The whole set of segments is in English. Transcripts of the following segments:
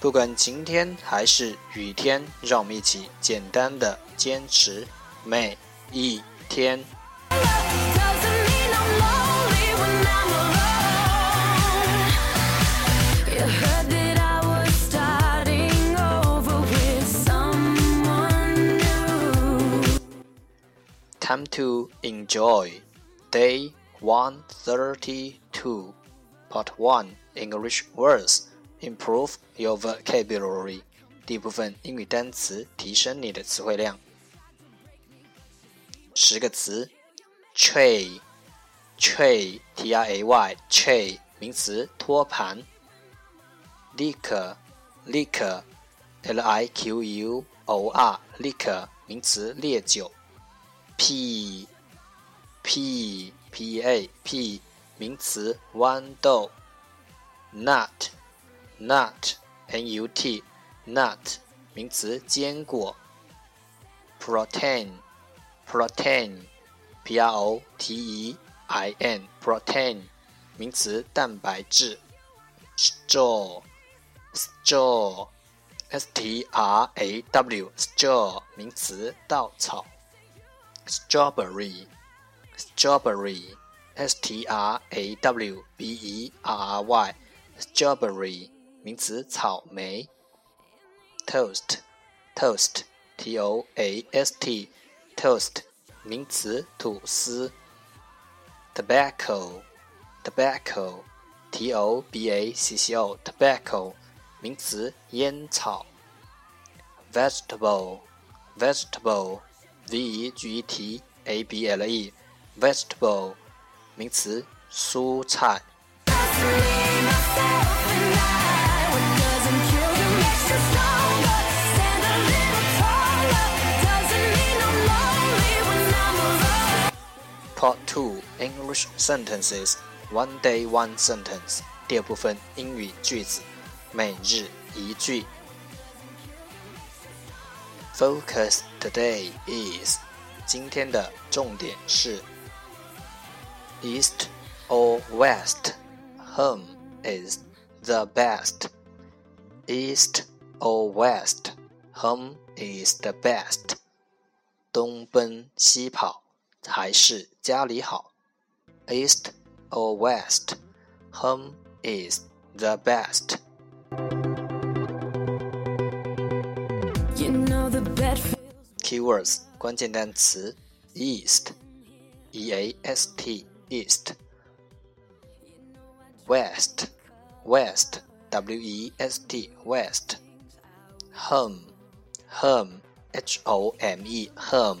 不管晴天还是雨天，让我们一起简单的坚持每一天。Time to enjoy day one thirty two, part one English words. Improve your vocabulary。第一部分英语单词，提升你的词汇量。十个词：tray，tray，t r a y，tray，名词，托盘。liquor，liquor，l i q u o r，liquor，名词，烈酒。p，p，p e a，p，名词，豌豆。nut。 Nut n u t nut 名词坚果。protein protein p r o t e i n protein 名词蛋白质。straw straw s t r a w straw 名词稻草。strawberry strawberry s t r a w b e r r y strawberry 名词草莓，toast，toast，t o a s t，toast，名词吐司，tobacco，tobacco，t o b a c c o，tobacco，名词烟草，vegetable，vegetable，v e g e t a b l e，vegetable，名词蔬菜。Part Two English Sentences One Day One Sentence 第二部分英语句子每日一句 Focus today is 今天的重点是 East or West Home is the best East or West Home is the best 东奔西跑 还是家里好？East or West, home is the best. You know the bed Keywords 关键单词 East, E A S T, East. West, West, W E S T, West. Home, Home, H O M E, Home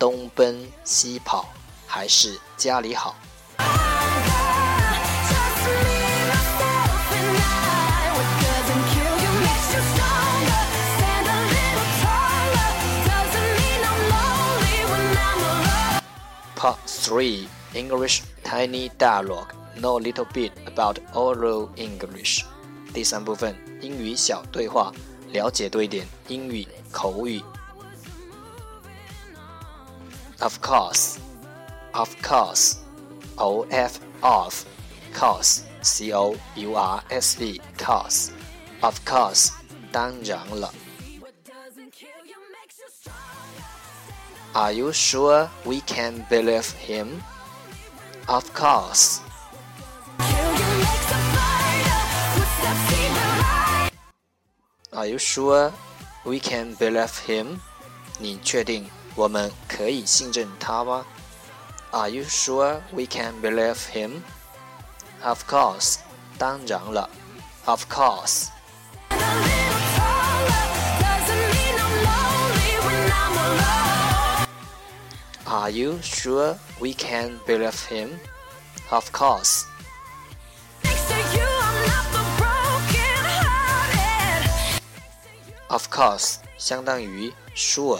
东奔西跑还是家里好？Part three English tiny dialogue. Know a little bit about oral English. 第三部分英语小对话，了解多一点英语口语。Of course, of course, O F of course, C O U R S E course, of course，当然了。Are you sure we can believe him? Of course. Are you sure we can believe him? 你确定 我们可以信任他吗？Are you sure we can believe him? Of course. 当然了。Of course. Are you sure we can believe him? Of course. Of course 相当于 sure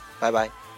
拜拜。